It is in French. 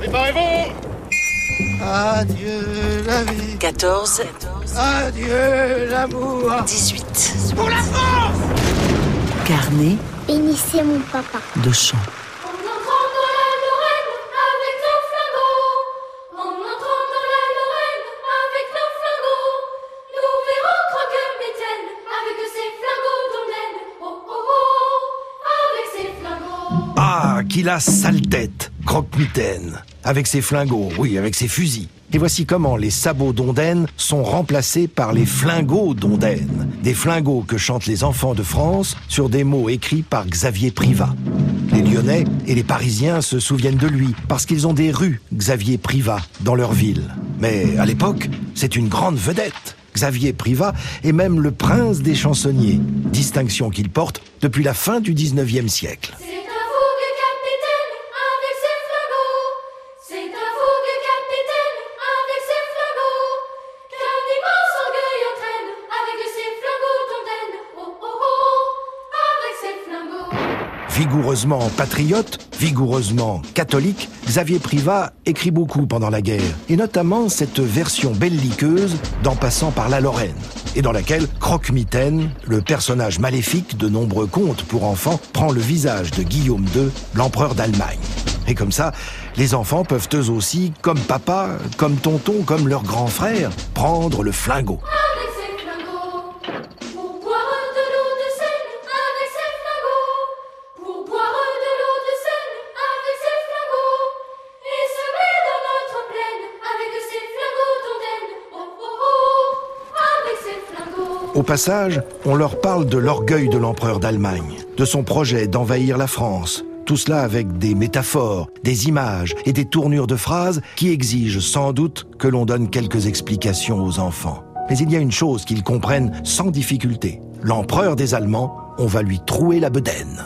Préparez-vous Adieu la vie. 14, Adieu l'amour. 18. Pour la France Carnet Bénissez mon papa. de chant. En entrant dans la Lorraine avec nos flingots, en entrant dans la Lorraine avec nos flingots, nous verrons Croque-Mitaine avec ses flingots d'ondaine. Oh oh oh, avec ses flingots. Ah, qu'il a sale tête, croque-mitaine. Avec ses flingots, oui, avec ses fusils. Et voici comment les sabots d'Ondaine sont remplacés par les flingots d'Ondaine. Des flingots que chantent les enfants de France sur des mots écrits par Xavier Privat. Les Lyonnais et les Parisiens se souviennent de lui parce qu'ils ont des rues Xavier Privat dans leur ville. Mais à l'époque, c'est une grande vedette. Xavier Privat est même le prince des chansonniers, distinction qu'il porte depuis la fin du 19e siècle. Vigoureusement patriote, vigoureusement catholique, Xavier Privat écrit beaucoup pendant la guerre, et notamment cette version belliqueuse d'En passant par la Lorraine, et dans laquelle Croque-Mitaine, le personnage maléfique de nombreux contes pour enfants, prend le visage de Guillaume II, l'empereur d'Allemagne. Et comme ça, les enfants peuvent eux aussi, comme papa, comme tonton, comme leur grand frère, prendre le flingot. Au passage, on leur parle de l'orgueil de l'empereur d'Allemagne, de son projet d'envahir la France. Tout cela avec des métaphores, des images et des tournures de phrases qui exigent sans doute que l'on donne quelques explications aux enfants. Mais il y a une chose qu'ils comprennent sans difficulté. L'empereur des Allemands, on va lui trouer la bedaine.